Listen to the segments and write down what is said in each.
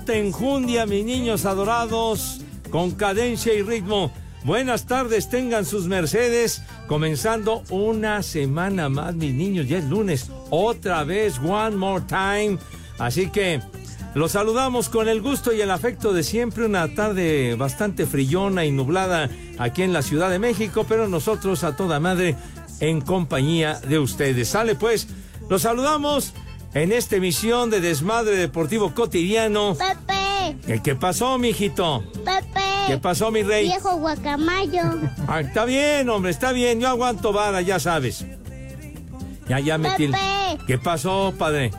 Arte enjundia, mis niños adorados, con cadencia y ritmo. Buenas tardes, tengan sus mercedes. Comenzando una semana más, mis niños, ya es lunes. Otra vez, one more time. Así que los saludamos con el gusto y el afecto de siempre. Una tarde bastante frillona y nublada aquí en la Ciudad de México, pero nosotros a toda madre en compañía de ustedes. Sale pues, los saludamos en esta emisión de Desmadre Deportivo Cotidiano. Pepe, ¿Qué, pasó, mijito? Pepe. ¿Qué pasó, mi rey? Viejo guacamayo. Ah, está bien, hombre, está bien. Yo aguanto vara, ya sabes. Ya, ya el- Pepe. ¿Qué pasó, padre?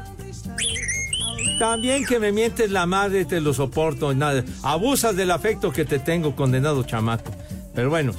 También que me mientes la madre, te lo soporto. Nada. Abusas del afecto que te tengo, condenado chamaco. Pero bueno,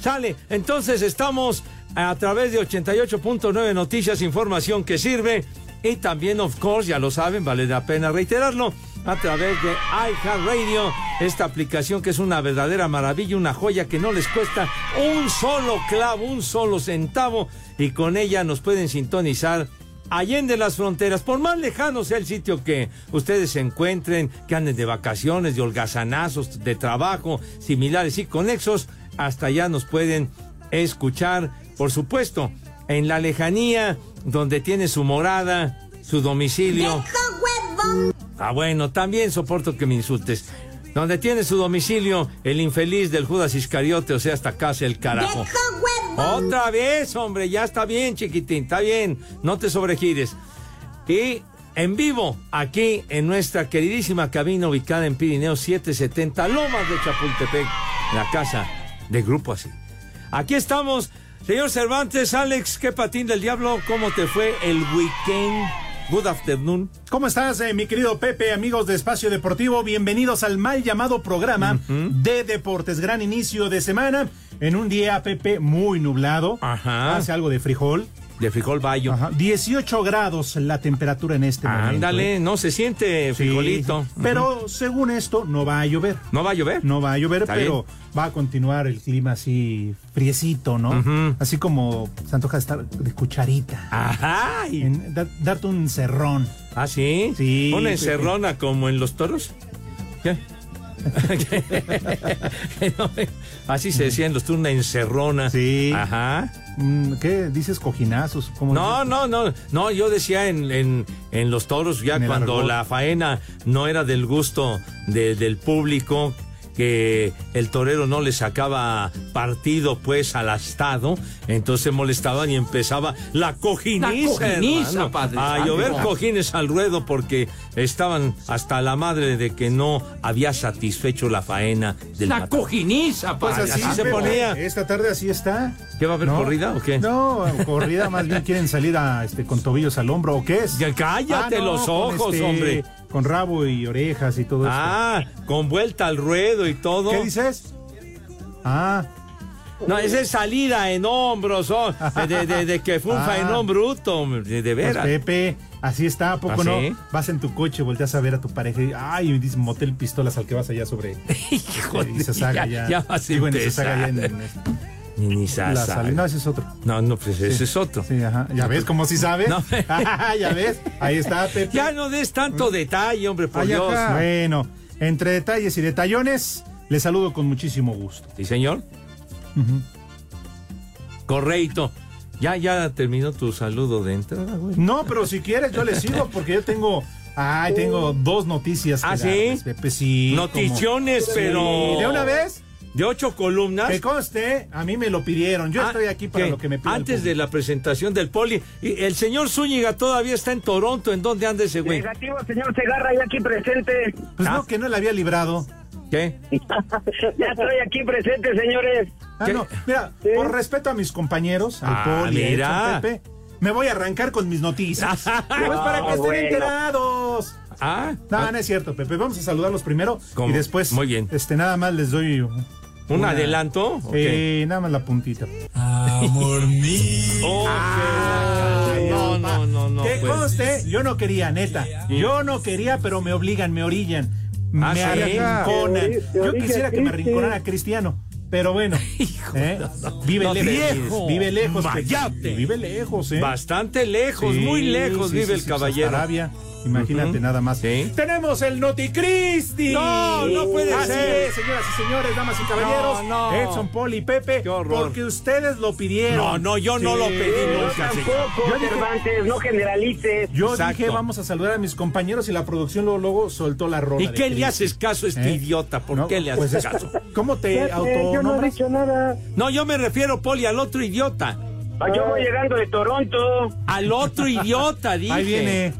sale. Entonces estamos a través de 88.9 Noticias, información que sirve. Y también, of course, ya lo saben, vale la pena reiterarlo, a través de iHeartRadio, esta aplicación que es una verdadera maravilla, una joya que no les cuesta un solo clavo, un solo centavo, y con ella nos pueden sintonizar allende las fronteras, por más lejano sea el sitio que ustedes se encuentren, que anden de vacaciones, de holgazanazos, de trabajo, similares y conexos, hasta allá nos pueden escuchar, por supuesto, en la lejanía, donde tiene su morada, su domicilio. Ah, bueno, también soporto que me insultes. Donde tiene su domicilio el infeliz del Judas Iscariote, o sea, hasta casa el carajo. Otra vez, hombre, ya está bien, chiquitín, está bien, no te sobregires. Y en vivo, aquí en nuestra queridísima cabina ubicada en Pirineo 770, Lomas de Chapultepec, la casa de Grupo Así. Aquí estamos, señor Cervantes, Alex, qué patín del diablo, ¿cómo te fue el weekend? Good afternoon. ¿Cómo estás, eh, mi querido Pepe, amigos de Espacio Deportivo? Bienvenidos al mal llamado programa de deportes. Gran inicio de semana en un día, Pepe, muy nublado. Ajá. Hace algo de frijol. De frijol bayo. Ajá. 18 grados la temperatura en este momento. Ándale, ¿eh? no se siente frijolito. sí. Pero según esto, no va a llover. ¿No va a llover? No va a llover, pero va a continuar el clima así friecito, ¿no? Ujú. Así como se antoja estar de cucharita. Ajá. En- da- darte un cerrón. ¿Ah, sí? Sí, ¿Una sí, encerrona como en los toros? ¿Qué? No, Así se decía en los toros, una encerrona. Sí. Ajá. Mm, ¿Qué? ¿Dices cojinazos? ¿Cómo No, dices? no, no, no, yo decía en, en, en los toros, ya cuando argot. la faena no era del gusto de- del público, que el torero no le sacaba partido pues al astado, entonces se molestaban y empezaba la cojiniza, La cojiniza, hermano, padre a llover cojines al ruedo porque estaban hasta la madre de que no había satisfecho la faena del La matador. cojiniza, Pues padre. así, así se ponía. Esta tarde así está. ¿Qué va a haber ¿No? corrida o qué? No, corrida más bien quieren salir a, este, con tobillos al hombro o qué es. Ya cállate Ah, no, los ojos, este, hombre. Con rabo y orejas y todo Ah, con vuelta al ruedo y todo. eso. ¿Qué dices? Ah, No, esa es salida en hombros, oh, de, de- de que fue un Ah. faenón bruto, de, de pues veras. Pepe, así está, ¿a poco ¿Ah, no? sí? Vas en tu coche, volteas a ver a tu pareja y, ay, y dices motel pistolas al que vas allá sobre Hijo y se saga ya. ya vas a en ya en- empezar. en- Ni, ni la sal- No, ese es otro. No, no, pues ese es otro. Sí, ajá. Ya ves, como si sabes. No. ya ves, ahí está, Pepe. Ya no des tanto detalle, hombre, por Ay, Dios. ajá. Bueno, entre detalles y detallones, les saludo con muchísimo gusto. Sí, señor. Correcto. Ya, ya terminó tu saludo de entrada, güey. No, pero si quieres yo le sigo porque yo tengo Ay, tengo dos noticias. ¿Ah, sí? darles, Pepe, sí. Noticiones, como- pero. Sí, ¿De una vez? De ocho columnas. Que conste, a mí me lo pidieron. Yo Ah, estoy aquí para lo que me pide el Antes de la presentación del poli, y el señor Zúñiga todavía está en Toronto. ¿En dónde anda ese güey? Negativo, señor Segarra, ya aquí presente. Pues Ah. no, que no le había librado. ¿Qué? ya estoy aquí presente, señores. Ah, ¿Qué? no. Mira, Sí. por respeto a mis compañeros, al Ah, Poli, a mira. Edson, Pepe, me voy a arrancar con mis noticias. pues para que estén bueno. enterados. Ah, No, no es cierto, Pepe. Vamos a saludarlos primero ¿Cómo? y después. Muy bien. Este, nada más les doy. ¿Un una- adelanto? ¿O Eh, nada más la puntita. Oh, qué- no, no, no, no. que pues. conste, yo no quería, neta. Yo no quería, pero me obligan, me orillan. Ah, me arrinconan. Yo quisiera que me arrinconara Cristiano. Pero bueno, ¿eh? vive no lejos, vive lejos, Pepe. Mayate. vive lejos, ¿eh? Bastante lejos, Sí, muy lejos sí, vive sí, el sí, caballero. Imagínate Ujú. nada más. Sí. Tenemos el Noticristi. No, no puede Así ser. es, señoras y señores, damas y caballeros. No, no. Edson, Poli, Pepe. Qué horror. Porque ustedes lo pidieron. No, no, yo no lo pedí No, nunca, tampoco, Yo dije- Cervantes, no generalices. Yo Exacto. dije, vamos a saludar a mis compañeros y la producción luego, luego soltó la rola. ¿Y qué le haces caso a este ¿Eh? idiota? ¿Por No, qué le pues haces es- caso? ¿Cómo te Pepe, yo no he dicho nada. No, yo me refiero, Poli, al otro idiota. Ah, Yo voy llegando de Toronto. Al otro idiota, dije. Ahí viene.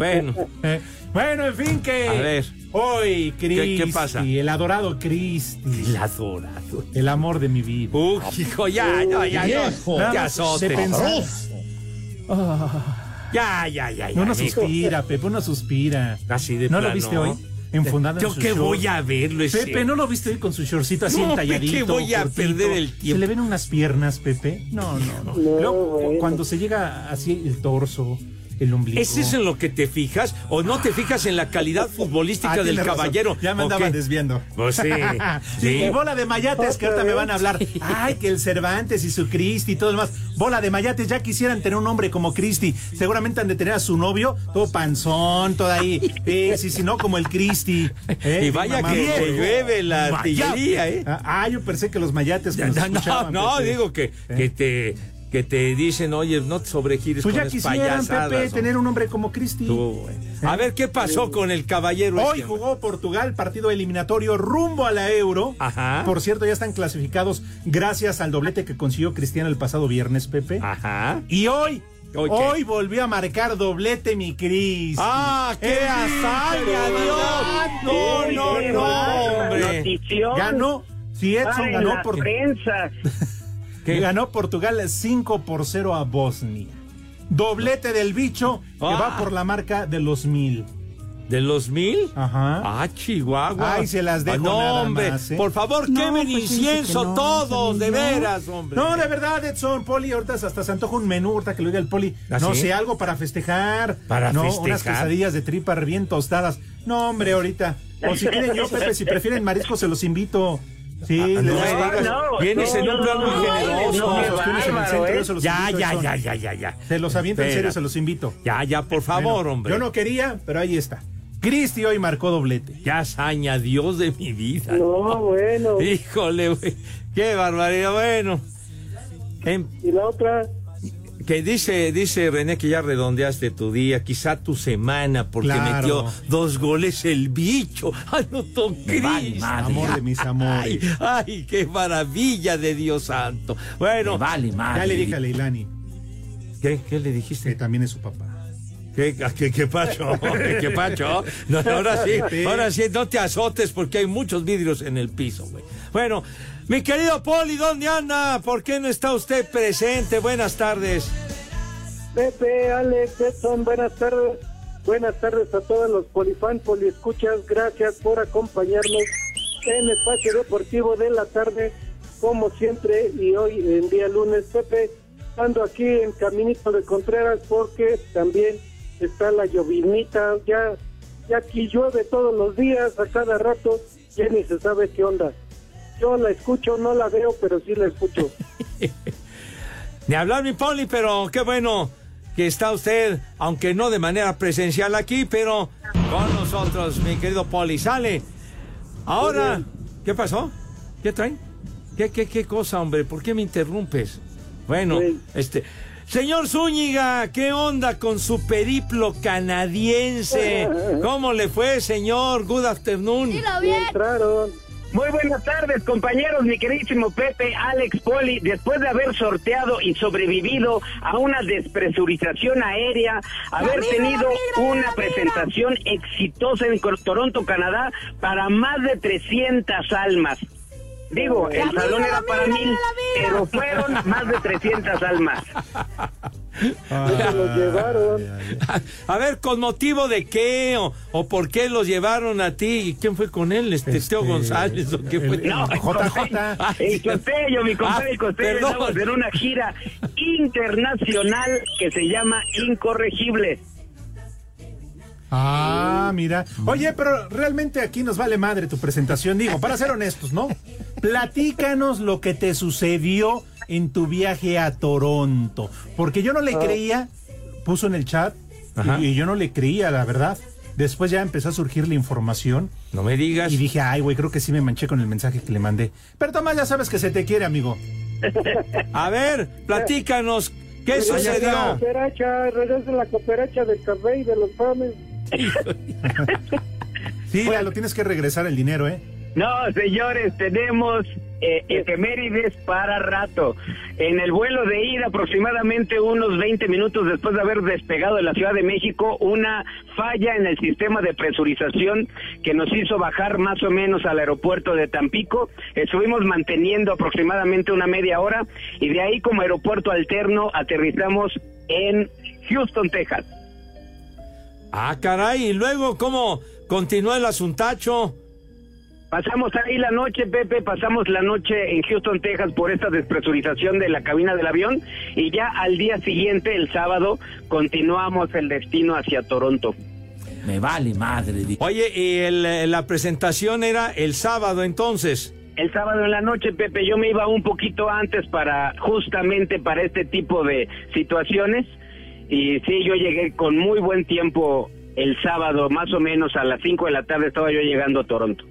Bueno, Eh, bueno, en fin, que. A ver. Hoy, Cristi. qué pasa? El adorado Cristi. el adorado. El amor de mi vida. Uy, hijo, ya, ya, ya, ya. Nada Te más azotes. de pensar. Ya, ya, ya, ya. Uno mijo. suspira, Pepe, uno suspira. Así de ¿No lo plano. viste hoy? Enfundado en Yo su que short. voy a verlo ese. Pepe, ¿no lo viste hoy con su shortcito así No, entalladito? Pepe, voy a cortito? perder el ¿Se tiempo. le ven unas piernas, Pepe? No, no, no. No, Luego, bueno. Cuando se llega así el torso, el ombligo. ¿Es eso en lo que te fijas? ¿O no te fijas en la calidad futbolística Ah, del tiene razón. caballero? Ya me ¿O andaban desviando. Pues sí. Sí, y bola de mayates que ahorita me van a hablar. Ay, que el Cervantes y su Cristi y todo lo demás. Bola de mayates, ya quisieran tener un hombre como Cristi. Seguramente han de tener a su novio, todo panzón, todo ahí. Eh, sí, sí, no, como el Cristi. Eh, Y vaya mamá, que se llueve la artillería, ¿eh? Ah, Ah, yo pensé que los mayates que nos No, no, Pepe. digo que, Eh. que te que te dicen, oye, no te sobregires Pues con ya quisieran, payasadas, Pepe, tener un hombre como Cristi. A ver, ¿qué pasó con el caballero? Hoy este? jugó Portugal, partido eliminatorio rumbo a la Euro. Ajá. Por cierto, ya están clasificados gracias al doblete que consiguió Cristiano el pasado viernes, Pepe. Ajá. Y hoy, ¿Hoy hoy, volvió a marcar doblete mi Cris. ¡Ah, qué hazaña, Inter, Dios! No, no, no, hombre. Ganó, si Edson ganó por prensa. ¿Qué? ganó Portugal 5 por 0 a Bosnia. Doblete del bicho que Ah. va por la marca de los mil. ¿De los mil? Ajá. Ah, Chihuahua. Ay, se las dejo Ah, no, nada hombre. más, ¿eh? Por favor, No, quemen pues, incienso que no, todos, de veras, hombre. No, de verdad, Edson, Poli, ahorita hasta se antoja un menú, ahorita que lo diga el Poli. ¿Ah, no sí? sé, algo para festejar. Para no, festejar. unas quesadillas de tripa bien tostadas. No, hombre, ahorita. O si quieren yo, Pepe, si prefieren mariscos, se los invito. Sí, les no, no, Vienes en un plan muy generoso. ¿eh? Ya, invito, ya, ya, ya, ya, ya. Se los aviento en serio, se los invito. Ya, ya, por favor, Bueno, hombre. Yo no quería, pero ahí está. Cristi hoy marcó doblete. Ya hazaña, Dios de mi vida. No, bueno. Híjole, güey. Qué barbaridad. Bueno. Y la otra, que dice, dice René que ya redondeaste tu día, quizá tu semana, porque Claro. metió dos goles el bicho. Anotó Cristo. Amor de mis amores. Ay, ay, qué maravilla de Dios santo. Bueno, vale, Ya le dije a Leilani, ¿Qué, ¿Qué le que dijiste? también es su papá. ¿Qué, qué, qué pacho? ¿Qué pacho? No, ahora sí, ahora sí, no te azotes porque hay muchos vidrios en el piso, güey. Bueno, mi querido Poli, ¿dónde anda? ¿Por qué no está usted presente? Buenas tardes. Pepe, Alex, Edson, buenas tardes. Buenas tardes a todos los polifan, poliescuchas. Gracias por acompañarnos en Espacio Deportivo de la tarde, como siempre, y hoy en día lunes. Pepe, ando aquí en Caminito de Contreras porque también está la llovinita. Ya, ya aquí llueve todos los días, a cada rato, ya ni se sabe qué onda. Yo la escucho, no la veo, pero sí la escucho. Ni hablar mi Poli, pero qué bueno que está usted, aunque no de manera presencial aquí, pero con nosotros, mi querido Poli. Sale. Ahora, ¿qué pasó? ¿Qué traen? ¿Qué, qué, qué cosa, hombre? ¿Por qué me interrumpes? Bueno, Sí. este, Señor Zúñiga, ¿qué onda con su periplo canadiense? ¿Cómo le fue, señor? Good afternoon. Entraron. Muy buenas tardes, compañeros, mi queridísimo Pepe, Alex Poli. Después de haber sorteado y sobrevivido a una despresurización aérea, haber tenido una presentación exitosa en Toronto, Canadá, para más de 300 almas. Digo, el salón era para mil, pero fueron más de 300 almas. Se los llevaron. A ver, ¿con motivo de qué o, o por qué los llevaron a ti? ¿Y quién fue con él? ¿Este, Este, Teo González o qué fue? el- No, JJ. El costello, mi compadre Ah, el costello, estamos en una gira internacional que se llama Incorregible. Ah, mira. Oye, pero realmente aquí nos vale madre tu presentación, digo, para ser honestos, ¿no? Platícanos lo que te sucedió en tu viaje a Toronto, porque yo no le creía, puso en el chat, y, y yo no le creía, la verdad. Después ya empezó a surgir la información No me digas. y dije, ay, güey, creo que sí me manché con el mensaje que le mandé. Pero Tomás, ya sabes que se te quiere, amigo. A ver, platícanos. ¿Qué Regresa la sucedió? cooperacha, regresa la cooperacha del café y de los panes. Sí, ya lo tienes que regresar el dinero, ¿eh? No, señores, tenemos eh, efemérides para rato. En el vuelo de ida, aproximadamente unos 20 minutos después de haber despegado de la Ciudad de México, una falla en el sistema de presurización que nos hizo bajar más o menos al aeropuerto de Tampico. Estuvimos manteniendo aproximadamente una media hora y de ahí como aeropuerto alterno aterrizamos en Houston, Texas. Ah, caray. ¿Y luego cómo continuó el asuntacho? Pasamos ahí la noche, Pepe, pasamos la noche en Houston, Texas por esta despresurización de la cabina del avión y ya al día siguiente, el sábado, continuamos el destino hacia Toronto. Me vale madre. Oye, y el- la presentación era el sábado entonces. El sábado en la noche, Pepe, yo me iba un poquito antes para justamente para este tipo de situaciones y sí, yo llegué con muy buen tiempo el sábado, más o menos a las 5 de la tarde estaba yo llegando a Toronto.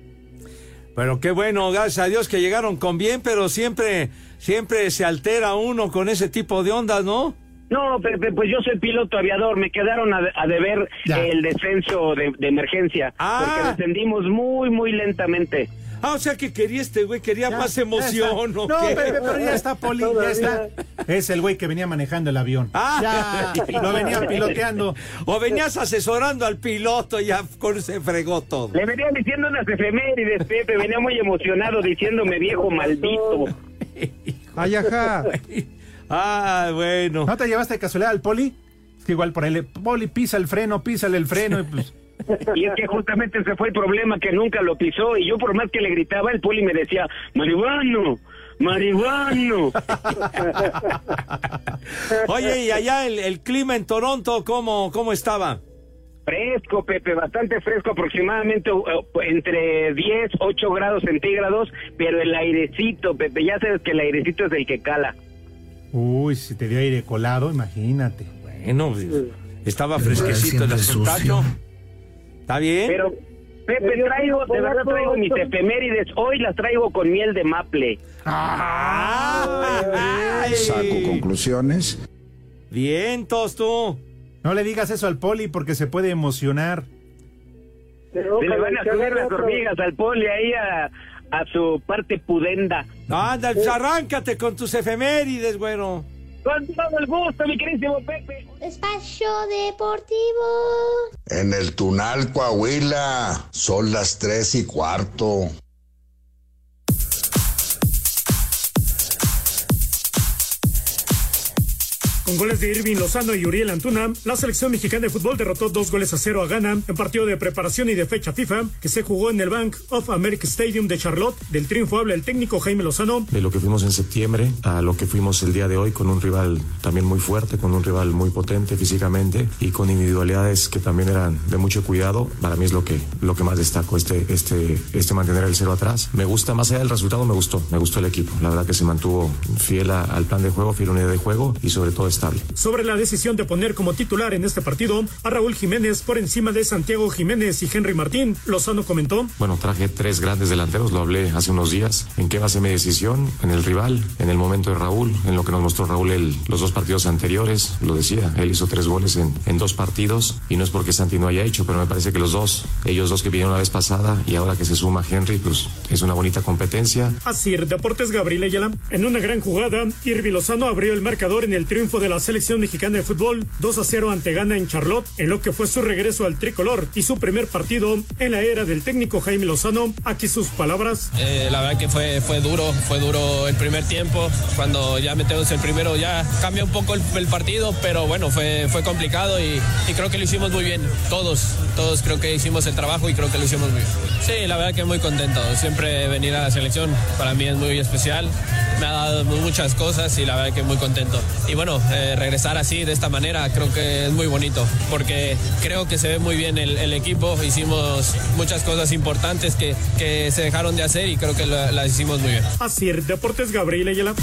Pero qué bueno, gracias a Dios que llegaron con bien, pero siempre, siempre se altera uno con ese tipo de ondas, ¿no? No, Pepe, pues yo soy piloto aviador, me quedaron a, a deber Ya. el descenso de, de emergencia, Ah. porque descendimos muy, muy lentamente. Ah, o sea que quería este güey, quería Ya, más emoción. ¿o No, qué? Pepe, pero ya está, Poli, ya está. Es el güey que venía manejando el avión. Ah. Ya, lo venía piloteando. O venías asesorando al piloto y ya se fregó todo. Le venían diciendo unas efemérides, Pepe, venía muy emocionado diciéndome viejo maldito. Ay, ajá. Ah, bueno. ¿No te llevaste de casualidad al Poli? Es que igual por ahí le, Poli, pisa el freno, písale el freno y pues... Y es que justamente ese fue el problema, que nunca lo pisó, y yo por más que le gritaba, el poli me decía, marihuano, marihuano. Oye, y allá el, el clima en Toronto, ¿cómo, cómo estaba? Fresco, Pepe, bastante fresco, aproximadamente uh, entre 10, 8 grados centígrados, pero el airecito, Pepe, ya sabes que el airecito es el que cala. Uy, si te dio aire colado, imagínate. Bueno, pues, estaba fresquecito el asuntacho. ¿Está bien? Pero, Pepe, traigo, de verdad traigo mis efemérides, hoy las traigo con miel de maple. Ah, ay. Saco conclusiones. Bien, tú. No le digas eso al Poli porque se puede emocionar. Se le van a subir las hormigas al poli ahí a, a su parte pudenda. Anda, pues, arráncate con tus efemérides, güero. Con todo el gusto, mi querísimo Pepe. Espacio Deportivo. En el Tunal, Coahuila, son las tres y cuarto. Con goles de Irving Lozano y Uriel Antuna, la selección mexicana de fútbol derrotó dos goles a cero a Ghana en partido de preparación y de fecha FIFA que se jugó en el Bank of America Stadium de Charlotte. Del triunfo habla el técnico Jaime Lozano. de lo que fuimos en septiembre a lo que fuimos el día de hoy con un rival también muy fuerte, con un rival muy potente físicamente y con individualidades que también eran de mucho cuidado. Para mí es lo que, lo que más destaco, este, este, este mantener el cero atrás. Me gusta, más allá del resultado, me gustó, me gustó el equipo. La verdad que se mantuvo fiel al plan de juego, fiel a una idea de juego y sobre todo Sobre la decisión de poner como titular en este partido a Raúl Jiménez por encima de Santiago Jiménez y Henry Martín, Lozano comentó. Bueno, traje tres grandes delanteros, lo hablé hace unos días. ¿En qué base mi decisión? En el rival, en el momento de Raúl, en lo que nos mostró Raúl el, los dos partidos anteriores. Lo decía, él hizo tres goles en, en dos partidos y no es porque Santi no haya hecho, pero me parece que los dos, ellos dos que vinieron la vez pasada y ahora que se suma Henry, pues es una bonita competencia. Así, Deportes Gabriel Ayala. En una gran jugada, Irvi Lozano abrió el marcador en el triunfo de la selección mexicana de fútbol 2 a 0 ante Ghana en Charlotte, en lo que fue su regreso al tricolor y su primer partido en la era del técnico Jaime Lozano. Aquí sus palabras. Eh, la verdad que fue, fue duro, fue duro el primer tiempo. Cuando ya metemos el primero ya cambia un poco el, partido, pero bueno, fue, fue complicado y, y creo que lo hicimos muy bien. Todos, todos creo que hicimos el trabajo y creo que lo hicimos muy bien. Sí, la verdad que muy contento. Siempre venir a la selección para mí es muy especial. Me ha dado muchas cosas y la verdad que muy contento. Y bueno, eh, regresar así, de esta manera, creo que es muy bonito porque creo que se ve muy bien el, el equipo. Hicimos muchas cosas importantes que, que, se dejaron de hacer y creo que las la hicimos muy bien. Así, Deportes Gabriel Ayala.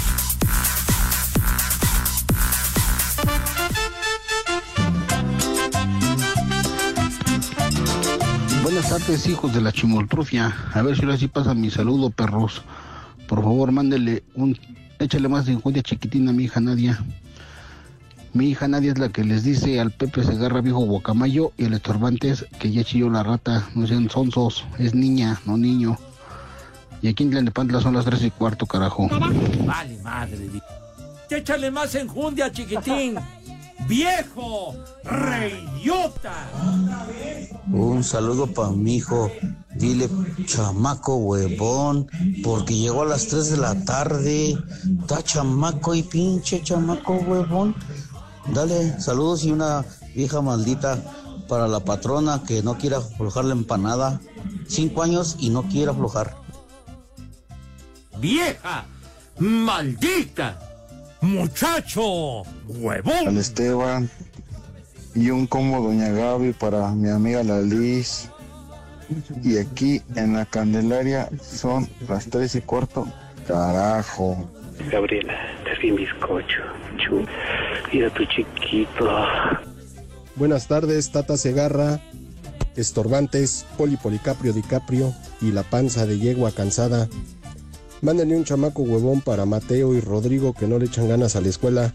Buenas tardes, hijos de la chimoltrufia. A ver si ahora sí pasa mi saludo, perros. Por favor, mándele un. Échale más de enjundia chiquitina a mi hija Nadia. Mi hija Nadia es la que les dice al Pepe se agarra viejo guacamayo y el estorbante es que ya chilló la rata. No sean sonsos. Es niña, no niño. Y aquí en Tlanepantla son las tres y cuarto, carajo. Vale, madre. Échale más enjundia, chiquitín. ¡Viejo! ¡Reyota! Un saludo para mi hijo. Dile, chamaco huevón, porque llegó a las 3 de la tarde. Está chamaco y pinche chamaco huevón. Dale, saludos y una vieja maldita para la patrona que no quiera aflojar la empanada. Cinco años y no quiere aflojar. ¡Vieja! ¡Maldita! ¡Muchacho! ¡Huevón! Al Esteban. Y un como Doña Gaby para mi amiga la Liz. Y aquí en la Candelaria son las tres y cuarto. Carajo. Gabriela, te mi bizcocho. Chu. Mira tu chiquito. Buenas tardes, Tata Segarra, Estorbantes, Poli Policaprio Dicaprio y la panza de yegua cansada. Mándenle un chamaco huevón para Mateo y Rodrigo que no le echan ganas a la escuela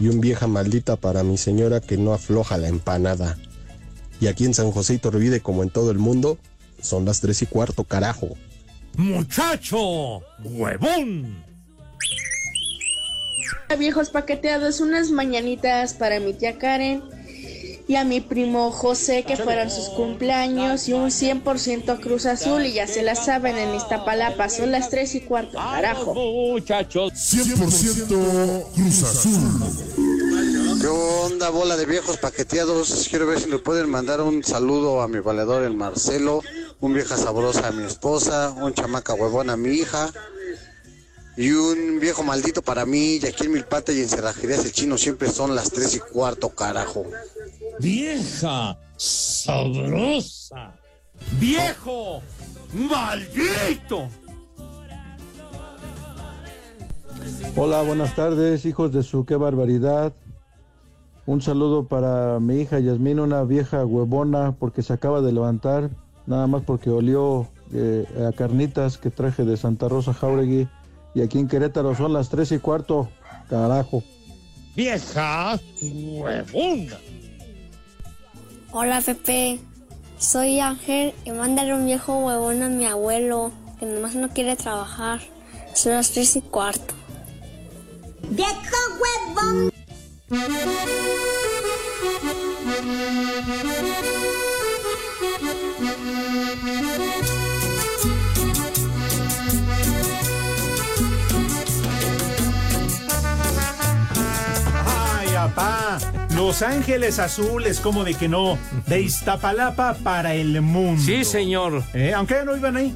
y un vieja maldita para mi señora que no afloja la empanada. Y aquí en San José Iturbide, como en todo el mundo, son las tres y cuarto, carajo. ¡Muchacho! ¡Huevón! Viejos paqueteados, unas mañanitas para mi tía Karen y a mi primo José que fueron sus cumpleaños y un 100% Cruz Azul y ya se la saben en Iztapalapa, son las 3 y cuarto, carajo. Muchachos. 100% Cruz Azul. ¿Qué onda, bola de viejos paqueteados? Quiero ver si le pueden mandar un saludo a mi valedor, el Marcelo, un vieja sabrosa a mi esposa, un chamaca huevón a mi hija y un viejo maldito para mí. Y aquí en Milpata y en Cerrajerías el Chino siempre son las 3 y cuarto, carajo. ¡Vieja! ¡Sabrosa! ¡Viejo! ¡Maldito! Hola, buenas tardes, hijos de su qué barbaridad. Un saludo para mi hija Yasmín, una vieja huevona, porque se acaba de levantar, nada más porque olió eh, a carnitas que traje de Santa Rosa Jauregui. Y aquí en Querétaro son las tres y cuarto, carajo. ¡Vieja huevona! Hola Pepe, soy Ángel y mándale un viejo huevón a mi abuelo que nomás no quiere trabajar. Son las tres y cuarto. ¡Viejo huevón! Ay, papá. Los Ángeles Azules, como de que no. De Iztapalapa para el mundo. Sí, señor. ¿Eh? Aunque ya no iban ahí.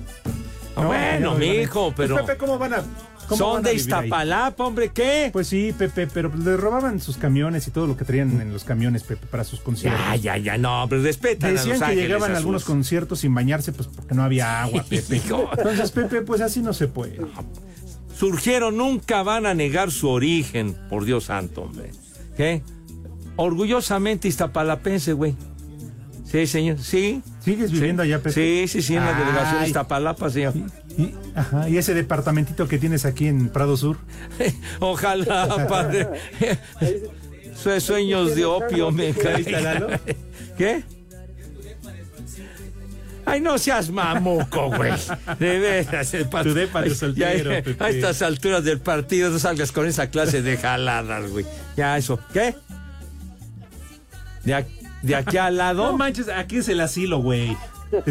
Ah, bueno, no mijo, ahí. pero- Pues, Pepe, ¿cómo van a.? cómo Son van a de ahí? Iztapalapa, hombre, ¿qué? Pues sí, Pepe, pero le robaban sus camiones y todo lo que traían en los camiones, Pepe, para sus conciertos. Ya, ya, ya, no, pero respetan a Decían Los que Ángeles llegaban a algunos conciertos sin bañarse, pues porque no había agua, Pepe. Entonces, Pepe, pues así no se puede. Surgieron, nunca van a negar su origen, por Dios santo, hombre. ¿Qué? Orgullosamente iztapalapense, güey. Sí, señor, sí. ¿Sigues viviendo allá, Pepe? Sí, sí, sí, en la Ay. delegación de Iztapalapa, señor. Y, ajá, y ese departamentito que tienes aquí en Prado Sur. Ojalá, padre. Sue- Sueños de opio me ¿Viste, Lalo? ¿Qué? Ay, no seas mamuco, güey. De veras. el Tu depa de Ay, soltero, ya, Pepe. A estas alturas del partido no salgas con esa clase de jaladas, güey. Ya, eso. ¿Qué? ¿De, ac- de aquí al lado? No manches, aquí es el asilo, güey.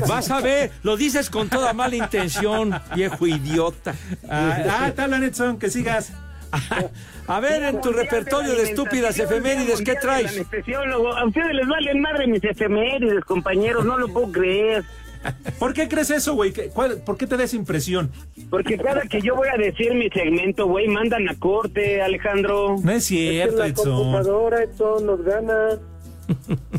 Vas a ver, lo dices con toda mala intención, viejo idiota. Ah, ah, tal, Anetson, que sigas. A ver, en tu repertorio de estúpidas efemérides, ¿qué traes? Anestesiólogo, a ustedes les valen madre mis efemérides, compañeros, no lo puedo creer. ¿Por qué crees eso, güey? ¿Qué- cuál- ¿Por qué te da esa impresión? Porque cada que yo voy a decir mi segmento, güey, mandan a corte, Alejandro. No es cierto, Edson. Edson, nos gana.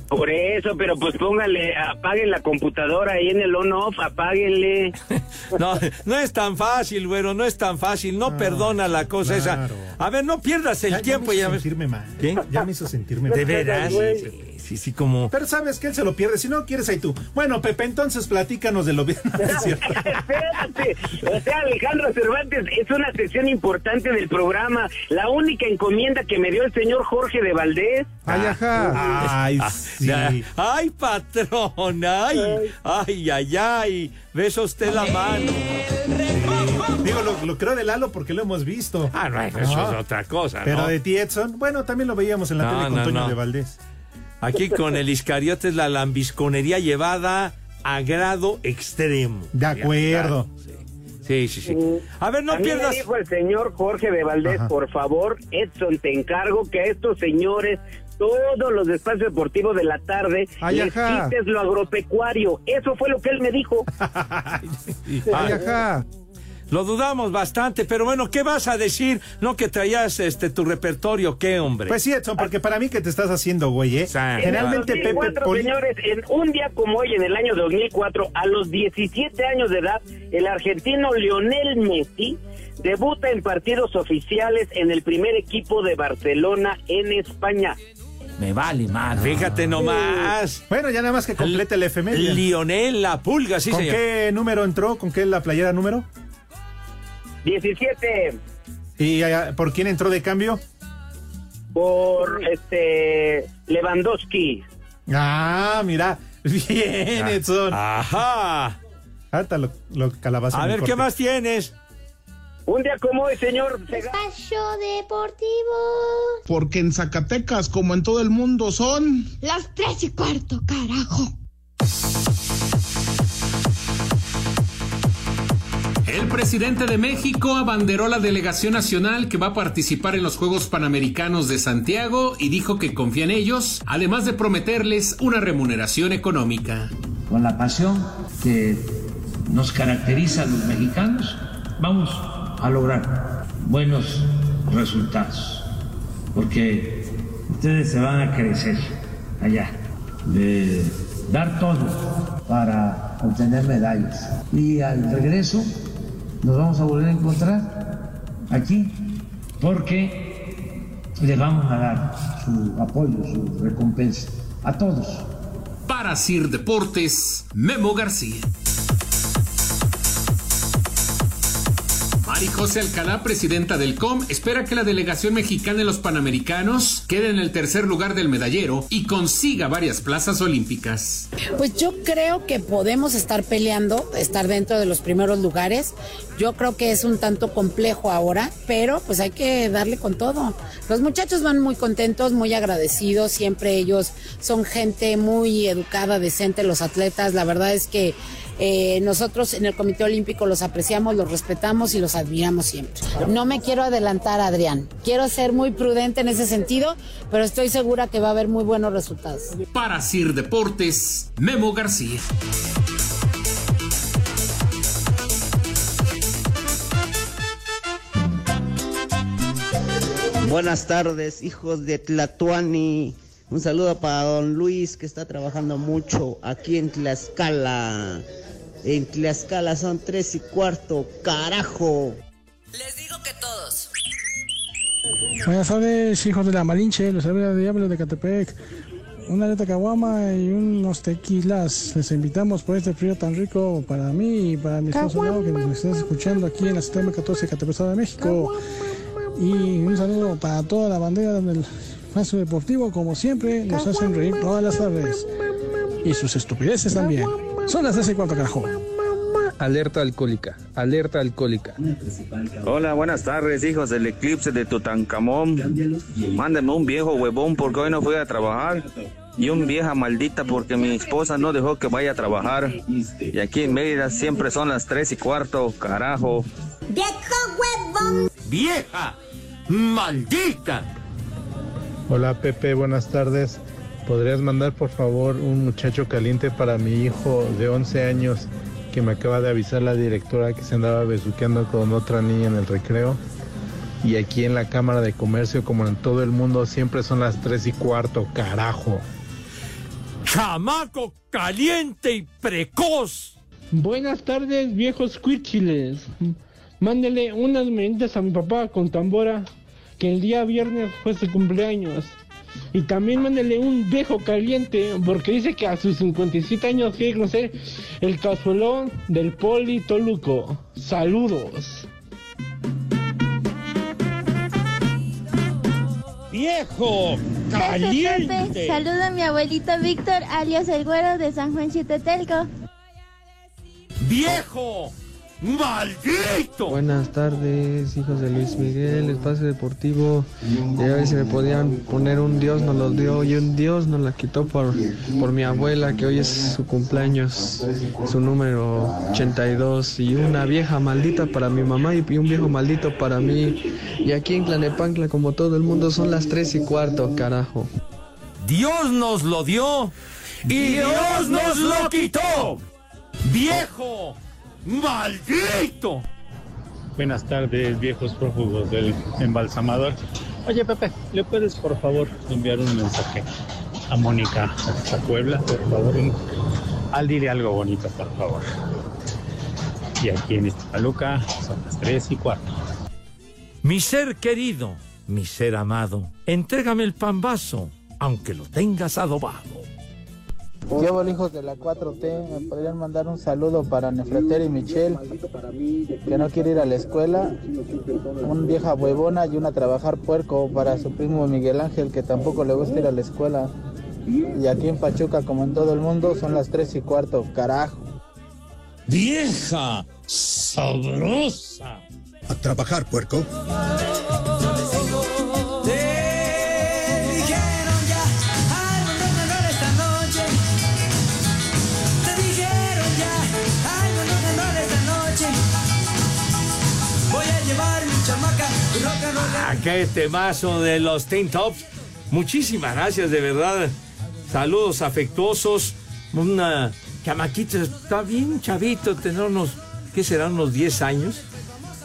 Por eso, pero pues póngale, apaguen la computadora ahí en el on-off, apáguenle. No, no es tan fácil, güero, no es tan fácil, no perdona la cosa claro. esa. A ver, no pierdas el Ya- ya tiempo me hizo ya sentirme mal. ¿Qué? Ya me hizo sentirme De mal. veras. Sí, sí, sí, como. Pero sabes que él se lo pierde. Si no quieres, ahí tú. Bueno, Pepe, entonces platícanos de lo bien. No, es cierto. Espérate, o sea, Alejandro Cervantes es una sección importante del programa, la única encomienda que me dio el señor Jorge de Valdés. Ay, ajá. Ay, sí. Ay, patrón, ay, ay, ay, ay. Besa usted la mano. Digo, lo, lo creo de Lalo porque lo hemos visto. Ah, no, eso es otra cosa, Pero ¿no? de ti, Edson, bueno, también lo veíamos en la No, tele con no, Toño no. de Valdés. Aquí con el Iscariote es la lambisconería llevada a grado extremo. De acuerdo. Sí, sí, sí. A ver, no a mí pierdas. me dijo el señor Jorge de Valdés, por favor, Edson, te encargo que a estos señores todos los espacios deportivos de la tarde Ay, les quites lo agropecuario. Eso fue lo que él me dijo. Ay, ajá. Lo dudamos bastante, pero bueno, ¿qué vas a decir? No que traías este tu repertorio, ¿qué, hombre? Pues sí, Edson, porque para mí que te estás haciendo, güey, ¿eh? Generalmente en el Pepe 2004, Poli- señores, en un día como hoy, en el año 2004, a los 17 años de edad, el argentino Lionel Messi debuta en partidos oficiales en el primer equipo de Barcelona en España. Me vale más. Fíjate nomás. Bueno, ya nada más que complete el efeméride. Lionel La Pulga, sí, ¿Con señor. qué número entró? ¿Con qué la playera número? 17 ¿Y ah, por quién entró de cambio? por este Lewandowski. Ah, mira. Bien, Ah, Edson. Ajá. Ahorita lo, lo calabaza A ver, ¿qué más tienes? Un día como hoy, señor. Espacio Deportivo. Porque en Zacatecas, como en todo el mundo, son... Las tres y cuarto, carajo. El presidente de México abanderó la delegación nacional que va a participar en los Juegos Panamericanos de Santiago y dijo que confía en ellos, además de prometerles una remuneración económica. con la pasión que nos caracteriza a los mexicanos, vamos a lograr buenos resultados, porque ustedes se van a crecer allá, de dar todo para obtener medallas. Y al regreso nos vamos a volver a encontrar aquí, porque les vamos a dar su apoyo, su recompensa a todos. Para Sir Deportes, Memo García. Mari José Alcalá, presidenta del COM, espera que la delegación mexicana en los Panamericanos quede en el tercer lugar del medallero y consiga varias plazas olímpicas. Pues yo creo que podemos estar peleando, estar dentro de los primeros lugares. Yo creo que es un tanto complejo ahora, pero pues hay que darle con todo. Los muchachos van muy contentos, muy agradecidos, siempre ellos son gente muy educada, decente, los atletas. La verdad es que eh, nosotros en el Comité Olímpico los apreciamos, los respetamos y los admiramos siempre. No me quiero adelantar, Adrián. Quiero ser muy prudente en ese sentido, pero estoy segura que va a haber muy buenos resultados. Para Sir Deportes, Memo García. Buenas tardes, hijos de Tlatuani. Un saludo para don Luis que está trabajando mucho aquí en Tlaxcala. En Tlaxcala son tres y cuarto, carajo. Les digo que todos. Buenas tardes, hijos de la Malinche, los saluda de Diablo de Catepec. Una lata caguama y unos tequilas. Les invitamos por este frío tan rico para mí y para mi esposo Leo, que nos estás escuchando aquí en la CTM 14 Catepec, Estado de México. Y un saludo para toda la bandera del Paso Deportivo, como siempre, nos hacen reír todas las tardes. Y sus estupideces también. Son las 13 y cuarto, carajo. Alerta alcohólica, alerta alcohólica. Hola, buenas tardes, hijos del eclipse de Tutankamón. Mándenme un viejo huevón porque hoy no fui a trabajar. Y un vieja maldita porque mi esposa no dejó que vaya a trabajar. Y aquí en Mérida siempre son las tres y cuarto, carajo. ¡Viejo huevón! ¡Vieja! ¡Maldita! Hola Pepe, buenas tardes. ¿Podrías mandar por favor un muchacho caliente para mi hijo de 11 años que me acaba de avisar la directora que se andaba besuqueando con otra niña en el recreo? Y aquí en la Cámara de Comercio, como en todo el mundo, siempre son las 3 y cuarto, carajo. ¡Chamaco caliente y precoz! Buenas tardes, viejos cuichiles. Mándele unas meritas a mi papá con tambora, que el día viernes fue su cumpleaños. Y también mándele un viejo caliente, porque dice que a sus 57 años quiere conocer el cazuelón del Poli Toluco. Saludos. ¡Viejo! ¡Caliente! Saludo a mi abuelito Víctor, alias el güero de San Juan Chitetelco. ¡Viejo! ¡Maldito! Buenas tardes, hijos de Luis Miguel, Espacio Deportivo. Y a ver si me podían poner un Dios nos lo dio y un Dios nos la quitó por, por mi abuela, que hoy es su cumpleaños, su número 82. Y una vieja maldita para mi mamá y un viejo maldito para mí. Y aquí en Tlanepancla, como todo el mundo, son las tres y cuarto, carajo. Dios nos lo dio ¡Y Dios nos lo quitó! ¡Viejo! ¡Maldito! Buenas tardes, viejos prófugos del embalsamador. Oye, Pepe, ¿le puedes por favor enviar un mensaje a Mónica a Puebla, por favor? Al dile algo bonito, por favor. Y aquí en Iztapaluca son las 3 y cuarto. Mi ser querido, mi ser amado, entrégame el pambazo, aunque lo tengas adobado. Llevo hijos de la 4T, me podrían mandar un saludo para Nefreter y Michelle, que no quiere ir a la escuela, un vieja huevona y una trabajar puerco para su primo Miguel Ángel, que tampoco le gusta ir a la escuela. Y aquí en Pachuca, como en todo el mundo, son las 3 y cuarto, carajo. ¡Vieja! ¡Sabrosa! A trabajar, puerco. Qué temazo de los Teen Tops. Muchísimas gracias, de verdad. Saludos afectuosos. Una chamaquita, está bien chavito, tener unos, ¿qué serán? Unos 10 años.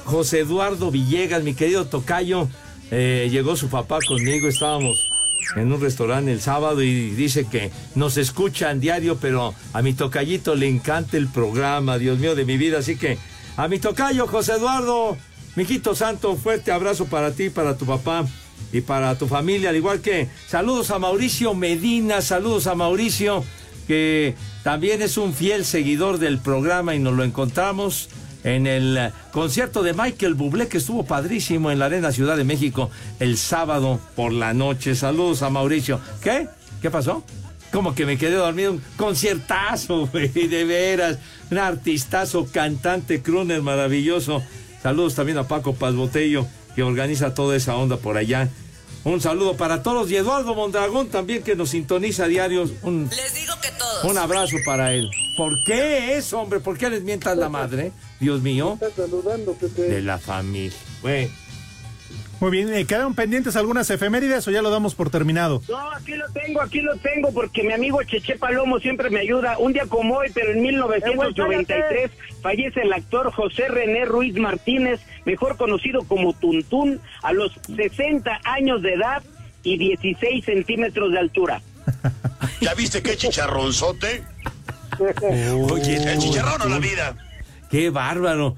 José Eduardo Villegas, mi querido Tocayo, eh, llegó su papá conmigo, estábamos en un restaurante el sábado y dice que nos escuchan diario, pero a mi tocayito le encanta el programa, Dios mío de mi vida, así que a mi tocayo José Eduardo, mijito santo, fuerte abrazo para ti, para tu papá y para tu familia, al igual que saludos a Mauricio Medina, saludos a Mauricio, que también es un fiel seguidor del programa y nos lo encontramos en el concierto de Michael Bublé que estuvo padrísimo en la Arena Ciudad de México el sábado por la noche. Saludos a Mauricio. ¿Qué? ¿Qué pasó? Como que me quedé dormido. Un conciertazo, güey, de veras. Un artistazo, cantante, crooner maravilloso. Saludos también a Paco Paz Botello, que organiza toda esa onda por allá. Un saludo para todos y Eduardo Mondragón también que nos sintoniza a diario. Un, Les digo que todos. un abrazo para él. ¿Por qué eso, hombre? ¿Por qué les mientas la madre? Dios mío. saludando, Pepe. De la familia. Güey. Muy bien, ¿eh, ¿quedaron pendientes algunas efemérides o ya lo damos por terminado? No, aquí lo tengo, aquí lo tengo, porque mi amigo Cheche Palomo siempre me ayuda. Un día como hoy, pero en 1993, fallece el actor José René Ruiz Martínez, mejor conocido como Tuntún, a los 60 años de edad y 16 centímetros de altura. ¿Ya viste qué chicharronzote? Oye, El chicharrón o la vida. Qué bárbaro.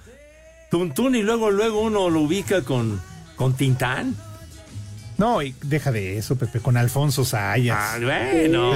Tuntún y luego, luego uno lo ubica con, con Tintán. No, y deja de eso, Pepe, con Alfonso Sayas. Ah, bueno.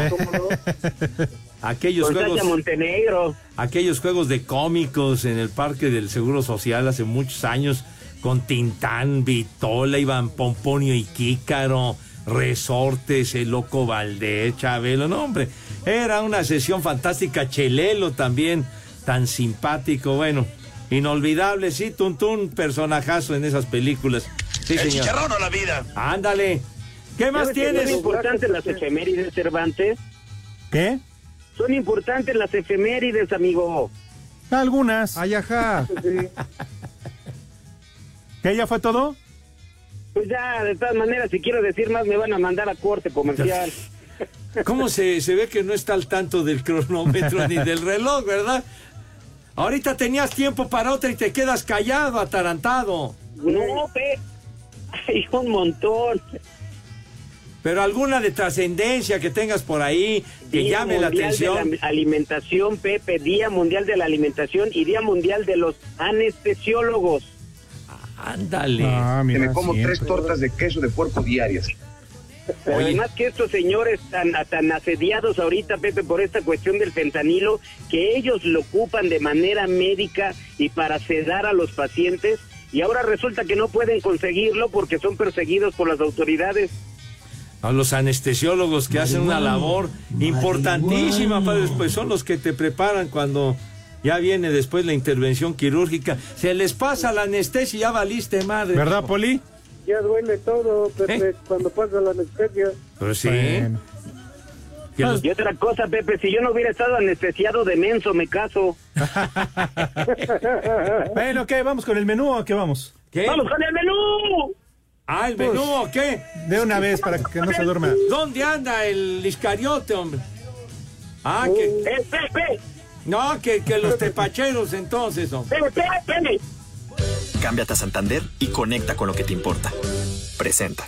Aquellos Con juegos, Montenegro. aquellos juegos de cómicos en el Parque del Seguro Social hace muchos años, con Tintán, Vitola, Iván Pomponio y Kícaro, Resortes, el Loco Valdés, Chabelo, no hombre, era una sesión fantástica, Chelelo también, tan simpático, bueno, inolvidable, sí, Tuntún, personajazo en esas películas. Sí, El señor. chicharrón o la vida. Ándale. ¿Qué más ¿Sabes que tienes? Son importantes las efemérides, Cervantes. ¿Qué? Son importantes las efemérides, amigo. Algunas. Ay, ajá. ¿Qué ya fue todo? Pues ya, de todas maneras, si quiero decir más, me van a mandar a corte comercial. ¿Cómo se, se ve que no está al tanto del cronómetro ni del reloj, verdad? Ahorita tenías tiempo para otra y te quedas callado, atarantado. No, pe. Hay un montón. Pero alguna de trascendencia que tengas por ahí que Día llame la Mundial atención. de la alimentación, Pepe, Día Mundial de la Alimentación y Día Mundial de los Anestesiólogos. Ándale. Ah, Que mira, me como siempre. tres tortas de queso de puerco diarias. Pero Oye. además que estos señores tan, tan asediados ahorita, Pepe, por esta cuestión del fentanilo, que ellos lo ocupan de manera médica y para sedar a los pacientes, y ahora resulta que no pueden conseguirlo porque son perseguidos por las autoridades. A los anestesiólogos que hacen una labor importantísima, padres, pues son los que te preparan cuando ya viene después la intervención quirúrgica. Se les pasa la anestesia y ya valiste madre. ¿Verdad, Poli? Ya duele todo, Pepe, cuando pasa la anestesia. Pues sí. Bueno. Los- Y otra cosa, Pepe, si yo no hubiera estado anestesiado de menso, me caso. Bueno, ¿qué? ¿Vamos con el menú o qué vamos? ¿Qué? ¡Vamos con el menú! Ah, el menú, ¿o ¿qué? De una vez para que no se duerma. ¿Dónde anda el iscariote, hombre? Ah, que... ¡Eh, Pepe! No, que, que los tepacheros entonces, hombre. ¡Pepe, Pepe! Cámbiate a Santander y conecta con lo que te importa. Presenta.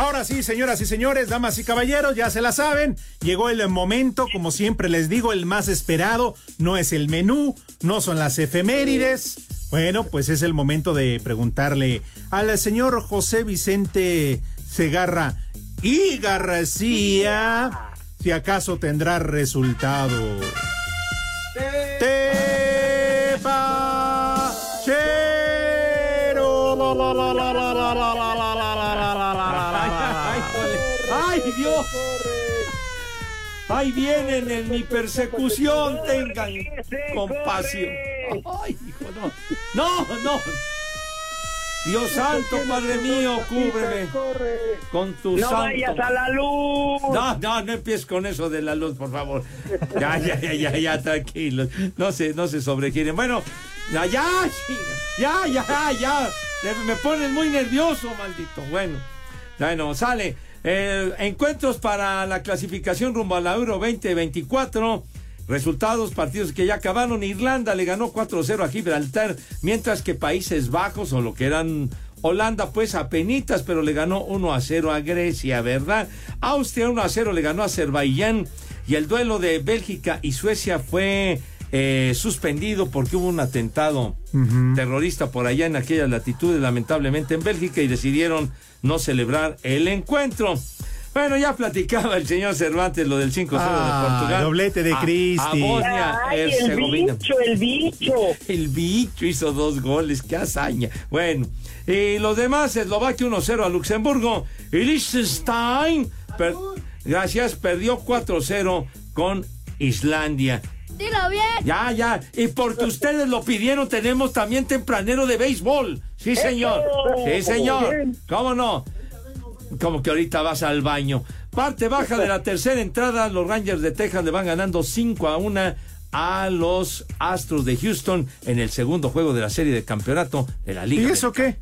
Ahora sí, señoras y señores, damas y caballeros, ya se la saben. Llegó el momento, como siempre les digo, el más esperado. No es el menú, no son las efemérides. Bueno, pues es el momento de preguntarle al señor José Vicente Segarra y García si acaso tendrá resultado. Tepachero. La, ¡Ay, Dios! ¡Ahí vienen en mi persecución! ¡Tengan compasión! ¡Ay, hijo, no! ¡No, no! Dios santo, Padre mío, cúbreme con tu ¡No santo. vayas a la luz! No, no, no empieces con eso de la luz, por favor. Ya, ya, ya, ya, ya, tranquilos. No se, no se sobregiren. Bueno, ya, ya, ya, ya, ya. Me pones muy nervioso, maldito. Bueno, bueno, sale. Eh, encuentros para la clasificación rumbo a la Euro 2024. Resultados, partidos que ya acabaron. Irlanda le ganó 4-0 a Gibraltar, mientras que Países Bajos, o lo que eran Holanda, pues a penitas, pero le ganó 1-0 a Grecia, ¿verdad? Austria 1-0 le ganó a Azerbaiyán. Y el duelo de Bélgica y Suecia fue eh, suspendido porque hubo un atentado terrorista por allá en aquellas latitudes, lamentablemente en Bélgica, y decidieron no celebrar el encuentro. Bueno, ya platicaba el señor Cervantes lo del 5-0 Ah, de Portugal. doblete de Cristi. A, Bosnia, ¡Ay, el bicho, el bicho! El bicho hizo dos goles, qué hazaña. Bueno, y los demás, Eslovaquia 1-0 a Luxemburgo. Y Liechtenstein, per- gracias, perdió 4-0 con Islandia. Dilo bien. Ya, ya. Y porque ustedes lo pidieron, tenemos también tempranero de béisbol. Sí, señor. Sí, señor. ¿Cómo no? Como que ahorita vas al baño. Parte baja de la tercera entrada, los Rangers de Texas le van ganando 5 a 1 a los Astros de Houston en el segundo juego de la serie de campeonato de la Liga. ¿Y eso qué?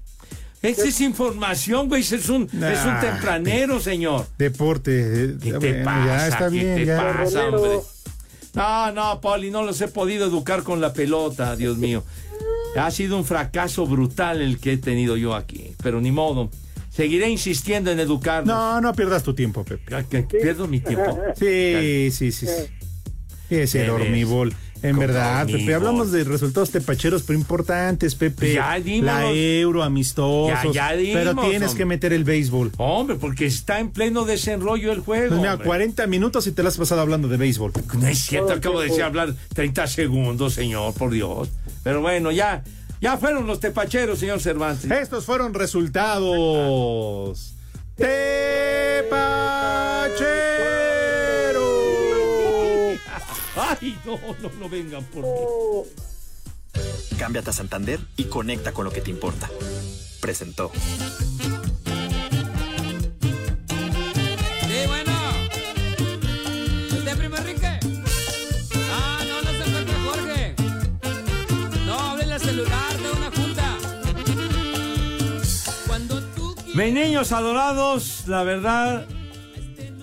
Esa es información, güey. Es un, es un tempranero, señor. Deporte. eh, ¿Qué te bueno, pasa? Ya está ¿Qué bien, te ya. pasa, hombre? No, no, Poli, no los he podido educar con la pelota, Dios mío. Ha sido un fracaso brutal el que he tenido yo aquí, pero ni modo. Seguiré insistiendo en educarlos. No, no pierdas tu tiempo, Pepe. Ah, Pierdo mi tiempo. Sí, sí, sí. sí. Ese ¿Qué dormibol. En verdad, Pepe, dormibol. hablamos de resultados tepacheros, pero importantes, Pepe. Ya dimos. La euro, amistosos. Ya, ya dimos, pero tienes hombre. que meter el béisbol. Hombre, porque está en pleno desenrollo el juego. Pues mira, hombre. 40 minutos y te las has pasado hablando de béisbol. No es cierto, acabo de decir hablar 30 segundos, señor, por Dios. Pero bueno, ya, ya fueron los tepacheros, señor Cervantes. Estos fueron resultados. Tepachero. Ay, no, no, no vengan por mí. Cámbiate a Santander y conecta con lo que te importa. Presentó. Sí, bueno. ¿Usted, primo Enrique? Ah, no, no se encuentra Jorge. No, háblele al celular de una junta. Cuando tú Mis niños adorados, la verdad,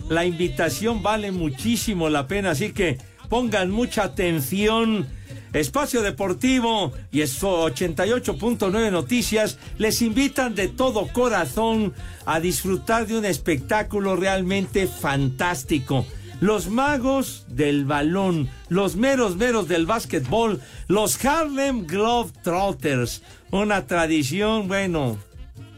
la invitación vale muchísimo la pena, así que pongan mucha atención. Espacio Deportivo y eso 88.9 Noticias les invitan de todo corazón a disfrutar de un espectáculo realmente fantástico. Los magos del balón, los meros meros del básquetbol, los Harlem Globetrotters, una tradición, bueno,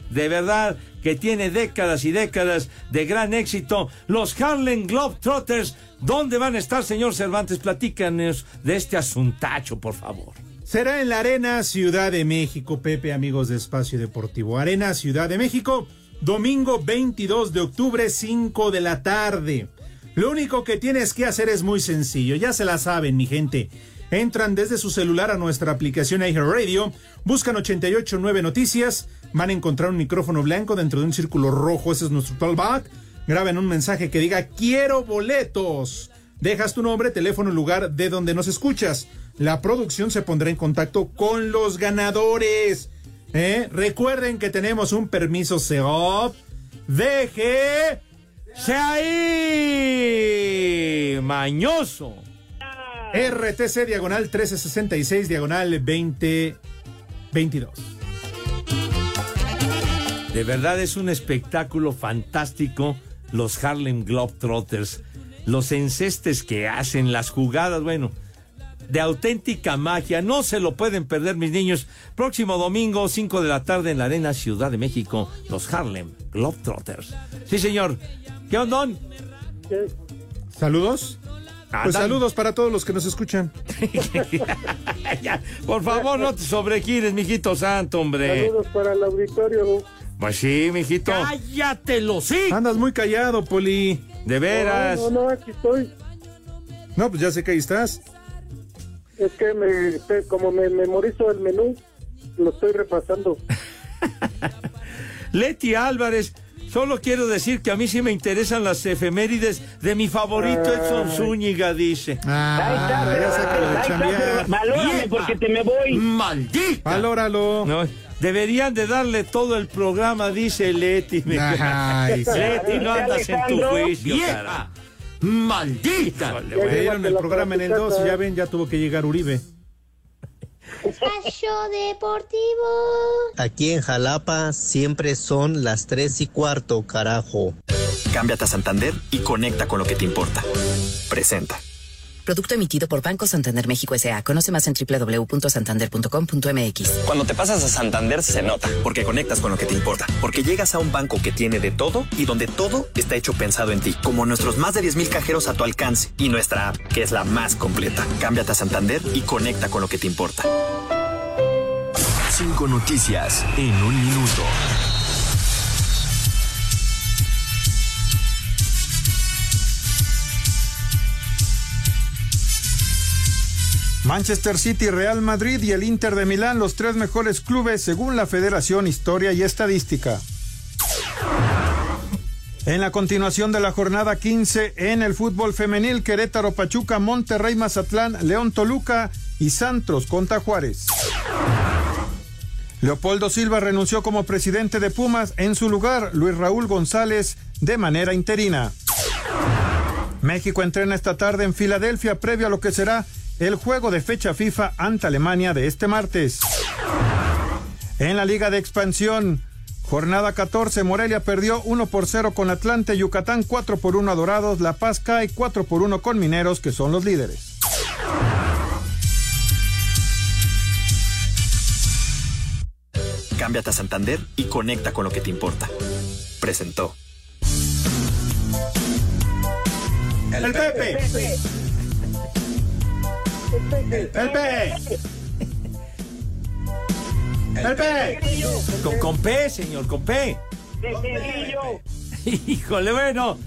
de verdad que tiene décadas y décadas de gran éxito. Los Harlem Globetrotters, ¿dónde van a estar, señor Cervantes? Platícanos de este asuntacho, por favor. Será en la Arena Ciudad de México, Pepe, amigos de Espacio Deportivo. Arena Ciudad de México, domingo 22 de octubre, 5 de la tarde. Lo único que tienes que hacer es muy sencillo, ya se la saben, mi gente. Entran desde su celular a nuestra aplicación Radio, buscan 889 Noticias, van a encontrar un micrófono blanco dentro de un círculo rojo, ese es nuestro talkback. Graben un mensaje que diga quiero boletos. Dejas tu nombre, teléfono, lugar de donde nos escuchas. La producción se pondrá en contacto con los ganadores. ¿Eh? Recuerden que tenemos un permiso CEOP. Deje. ¡Sea ahí! ¡Mañoso! RTC diagonal 1366 diagonal 2022. De verdad es un espectáculo fantástico los Harlem Globetrotters. Los encestes que hacen, las jugadas, bueno, de auténtica magia. No se lo pueden perder, mis niños. Próximo domingo, 5 de la tarde en la Arena Ciudad de México, los Harlem Globetrotters. Sí, señor. ¿Qué onda? ¿Saludos? Pues saludos para todos los que nos escuchan. Ya, por favor, no te sobregires, mijito santo, hombre. Saludos para el auditorio. Pues sí, mijito. ¡Cállatelo, sí! Andas muy callado, Poli. De veras. No, no, no, aquí estoy. No, pues ya sé que ahí estás. Es que me, te- como me memorizo el menú, lo estoy repasando. Leti Álvarez, solo quiero decir que a mí sí me interesan las efemérides de mi favorito Edson Zúñiga, dice. Ah, ya sácalo de chambear. Valórame porque te me voy. ¡Maldita! Valóralo. No, deberían de darle todo el programa, dice Leti. Me- Ay, sí. Leti, no andas en tu juicio, cara. ¡Maldita! Le dieron el programa en el 2 y ya ven, ya tuvo que llegar Uribe. Espacio Deportivo. Aquí en Jalapa siempre son las tres y cuarto, carajo. Cámbiate a Santander y conecta con lo que te importa. Presenta. Producto emitido por Banco Santander México S.A. Conoce más en www.santander.com.mx. Cuando te pasas a Santander se nota, porque conectas con lo que te importa, porque llegas a un banco que tiene de todo y donde todo está hecho pensado en ti, como nuestros más de 10.000 cajeros a tu alcance y nuestra app, que es la más completa. Cámbiate a Santander y conecta con lo que te importa. Cinco noticias en un minuto. Manchester City, Real Madrid y el Inter de Milán, los tres mejores clubes según la Federación Historia y Estadística. En la continuación de la jornada 15 en el fútbol femenil, Querétaro, Pachuca, Monterrey, Mazatlán, León, Toluca y Santos contra Juárez. Leopoldo Silva renunció como presidente de Pumas. En su lugar, Luis Raúl González de manera interina. México entrena esta tarde en Filadelfia previo a lo que será el juego de fecha FIFA ante Alemania de este martes. En la Liga de Expansión, jornada 14, Morelia perdió 1 por 0 con Atlante, Yucatán 4 por 1 a Dorados, La Paz cae 4 por 1 con Mineros, que son los líderes. Cámbiate a Santander y conecta con lo que te importa. Presentó. El Pepe. Pepe. Pepe. Con, con P, señor, con P. Híjole, bueno.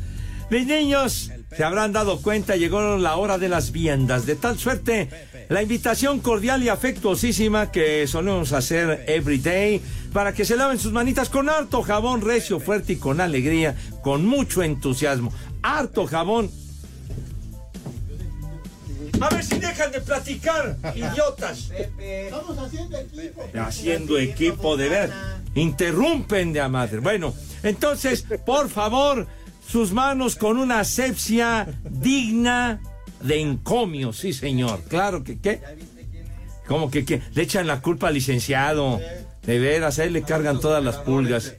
Mis niños se habrán dado cuenta, llegó la hora de las viandas. De tal suerte, la invitación cordial y afectuosísima que solemos hacer every day para que se laven sus manitas con harto jabón recio, fuerte y con alegría, con mucho entusiasmo. Harto jabón. A ver si dejan de platicar, idiotas. Estamos haciendo equipo. Haciendo equipo de ver. Interrumpen de a madre. Bueno, entonces, por favor, sus manos con una asepsia digna de encomio, sí, señor. Claro que qué. ¿Cómo que qué? Le echan la culpa al licenciado. De veras, a él le cargan todas las pulgas.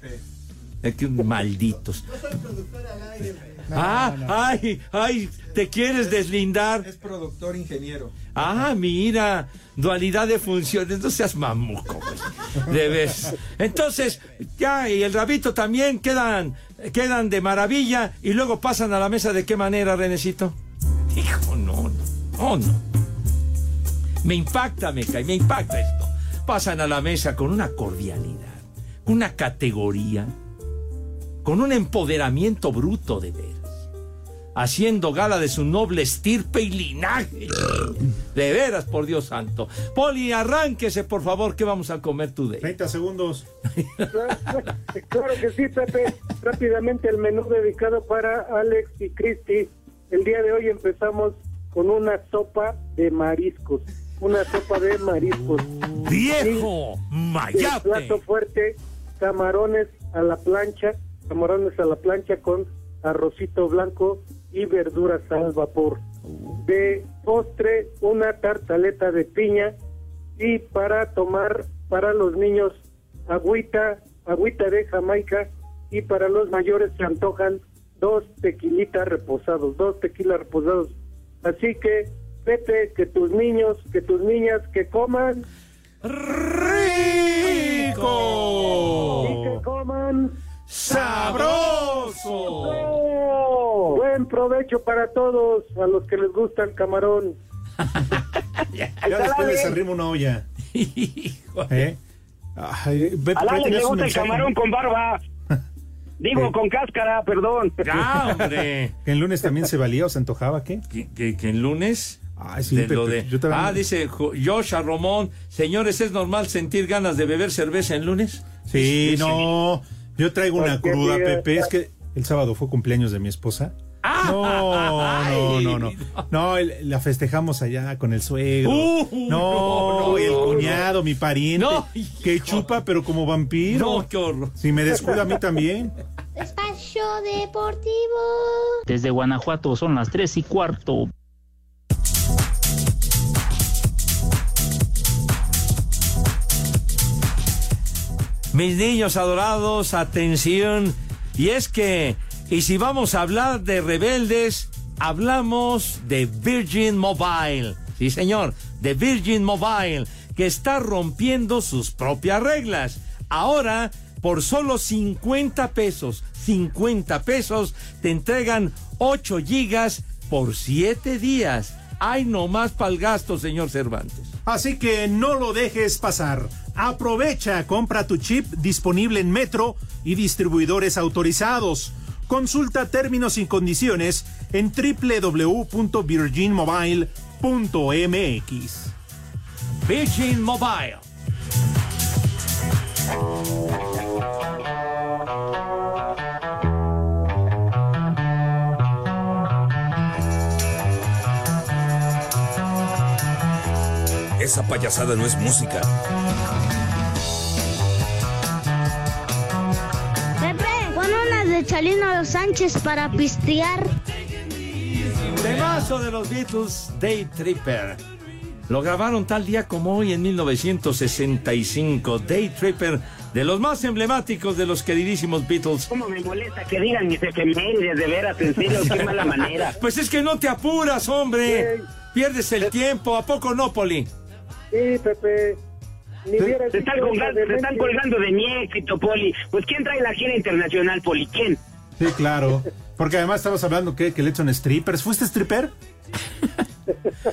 Ah, ay, ay, ¿te quieres deslindar? Es productor ingeniero. Ah, mira, dualidad de funciones, no seas mamuco, güey. De veras. Entonces, ya, y el rabito también quedan, quedan de maravilla y luego pasan a la mesa de qué manera, Renecito. Hijo, no, no, no, no. Me impacta, me cae, me impacta esto. Pasan a la mesa con una cordialidad, una categoría, con un empoderamiento bruto de haciendo gala de su noble estirpe y linaje. De veras, por Dios santo. Poli, arránquese, por favor, ¿qué vamos a comer tú de? 30 segundos. Claro que sí, Pepe. Rápidamente el menú dedicado para Alex y Cristi. El día de hoy empezamos con una sopa de mariscos. Una sopa de mariscos. ¡Viejo! El ¡Mayate! plato fuerte, camarones a la plancha, camarones a la plancha con arrocito blanco y verduras al vapor. De postre, una tartaleta de piña y para tomar para los niños agüita, agüita de Jamaica y para los mayores se antojan dos tequilitas reposados, dos tequilas reposados. Así que, Pepe, que tus niños, que tus niñas, que coman. ¡Rico! Y que coman. ¡Sabroso! Buen provecho para todos, a los que les gusta el camarón. Ya después les arrimo una olla. ¿Eh? Ay, ve- le gusta el camarón con barba. Digo, con cáscara, perdón. ¡Ya, hombre! Que el lunes también se valía o se antojaba, ¿qué? ¿Que, que, que el lunes? Ay, sí, De Pepe, lo de- yo también- Ah, dice Jo- Joshua Romón. Señores, ¿es normal sentir ganas de beber cerveza en lunes? Sí, no. Yo traigo una Cualquier cruda. Pepe. Es que el sábado fue cumpleaños de mi esposa. No, no, no, no. No, el- la festejamos allá con el suegro. Uh, no, no, no, el no, cuñado, mi pariente. No, que chupa, pero como vampiro. No, qué horror. Si me descuida a mí también. Espacio Deportivo. Desde Guanajuato son las tres y cuarto. Mis niños adorados, atención. Y es que, y si vamos a hablar de rebeldes, hablamos de Virgin Mobile. Sí, señor, de Virgin Mobile, que está rompiendo sus propias reglas. Ahora, por solo 50 pesos, 50 pesos, te entregan 8 gigas por 7 días. Ay, no más para el gasto, señor Cervantes. Así que no lo dejes pasar. Aprovecha, compra tu chip disponible en Metro y distribuidores autorizados. Consulta términos y condiciones en www.virginmobile.mx. Virgin Mobile. Esa payasada no es música. Chalino Sánchez para pistear. Temazo de los Beatles, Day Tripper. Lo grabaron tal día como hoy en 1965. Day Tripper, de los más emblemáticos de los queridísimos Beatles. ¿Cómo me molesta que digan mis efemérides, de veras, en serio, qué mala manera? Pues es que no te apuras, hombre. Pierdes el tiempo. ¿A poco no, Poli? Sí, Pepe. Se, están colgando, se están colgando de mi éxito, Poli. Pues ¿quién trae la gira internacional, Poli? ¿Quién? Sí, claro. Porque además estamos hablando que, que le son strippers. ¿Fuiste stripper?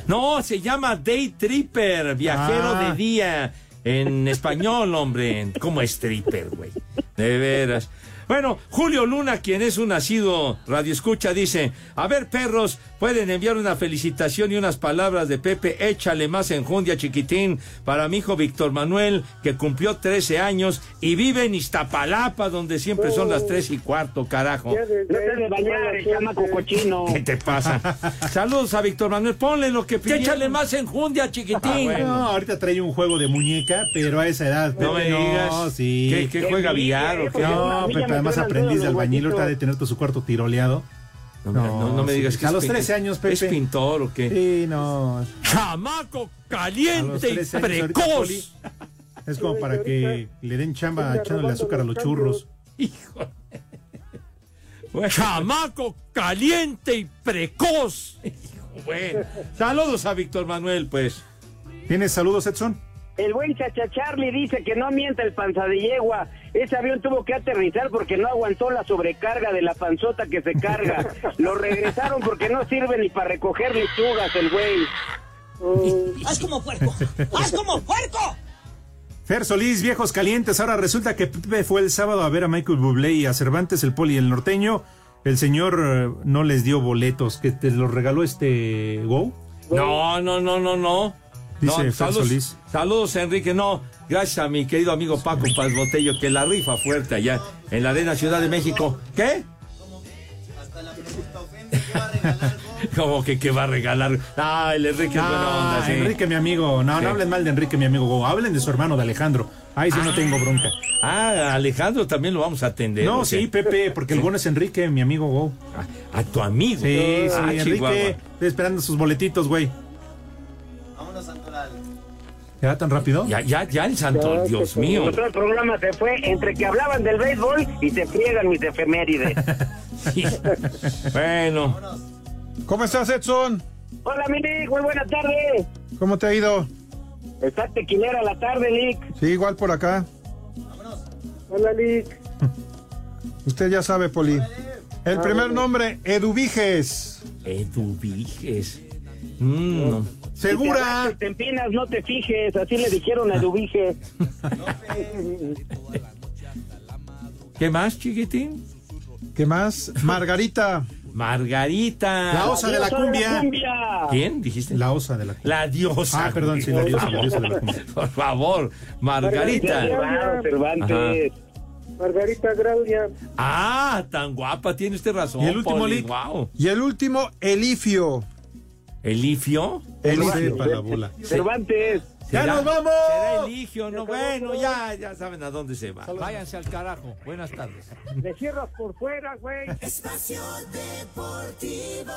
No, se llama Day Tripper, viajero Ah. de día. En español, hombre. ¿Cómo es Tripper, güey? De veras. Bueno, Julio Luna, quien es un nacido radioescucha, dice, a ver perros, pueden enviar una felicitación y unas palabras de Pepe, échale más enjundia chiquitín para mi hijo Víctor Manuel, que cumplió 13 años y vive en Iztapalapa, donde siempre son las 3 y cuarto, carajo. No te bañar, el chamaco cochino. ¿Qué te pasa? Saludos a Víctor Manuel, ponle lo que pidieron. Échale más enjundia, chiquitín. No, ahorita trae un juego de muñeca, pero a esa edad. No Pepe, me digas. No, sí. ¿Qué, qué juega billar o qué? No, Pepe, además aprendiz de albañil, ahorita de tener todo su cuarto tiroleado. No, me- no- no me sí. digas que A es los pin- 13 años, Pepe. ¿Es pintor o qué? Sí, no. ¡Chamaco caliente y 13 años, ahorita, precoz! Es como para que le den chamba echándole azúcar a los churros. Hijo. ¡Chamaco caliente y precoz! Hijo, Bueno, saludos a Víctor Manuel, pues. ¿Tienes saludos, Edson? El buen Chacha Charlie dice que no mienta el panza de yegua. Ese avión tuvo que aterrizar porque no aguantó la sobrecarga de la panzota que se carga. Lo regresaron porque no sirve ni para recoger lechugas el güey. ¡Haz como puerco! ¡Haz como puerco! Fer Solís, viejos calientes. Ahora resulta que Pepe fue el sábado a ver a Michael Bublé y a Cervantes, el poli y el norteño. El señor eh, no les dio boletos, que te los regaló este Go. No, no, no, no, no. Dice No, saludos, Solís. saludos, Enrique. No, gracias a mi querido amigo Paco Paz Botello, que la rifa fuerte allá en la Arena Ciudad de México. ¿Qué? Como que qué va a regalar. Ah, el Enrique es buena onda, sí. Enrique, mi amigo. No, Sí. no hablen mal de Enrique, mi amigo Go. Hablen de su hermano, de Alejandro. Ahí sí no tengo bronca. Ah, Alejandro también lo vamos a atender. No, sí, Pepe, porque el bueno es Enrique, mi amigo Go. A tu amigo. Sí, sí, Ah. Enrique. Estoy esperando sus boletitos, güey. ¿Ya tan rápido? Ya, ya, ya el santo, Dios mío. El programa se fue entre que hablaban del béisbol y se friegan mis efemérides. Bueno. ¿Cómo estás, Edson? Hola, mi Lick, muy buena tarde. ¿Cómo te ha ido? Está tequilera la tarde, Lick. Sí, igual por acá. Hola, Lick. Usted ya sabe, Poli. El Ah, primer nombre, Eduviges. Eduviges. Mm, no. Si te agachas, te empinas, no te fijes. Así le dijeron a Eduviges. ¿Qué más, chiquitín? ¿Qué más? Margarita. Margarita. La osa de la cumbia. ¿Quién dijiste? La osa de la cumbia. La diosa. Ah, perdón, sí, la diosa, la diosa de la cumbia. Por favor, Margarita. Claro, Cervantes. Margarita Graudia. Ah, tan guapa, tiene usted razón. ¿Y el último, Poli. Y el último, Elifio. ¿Elifio? Elifio. Para la bola. Cervantes. ¡Ya ¿Será- nos vamos! ¿Será Eligio? No, bueno, ya, ya saben a dónde se va. Váyanse al carajo. Buenas tardes. Le cierras por fuera, güey. Espacio Deportivo.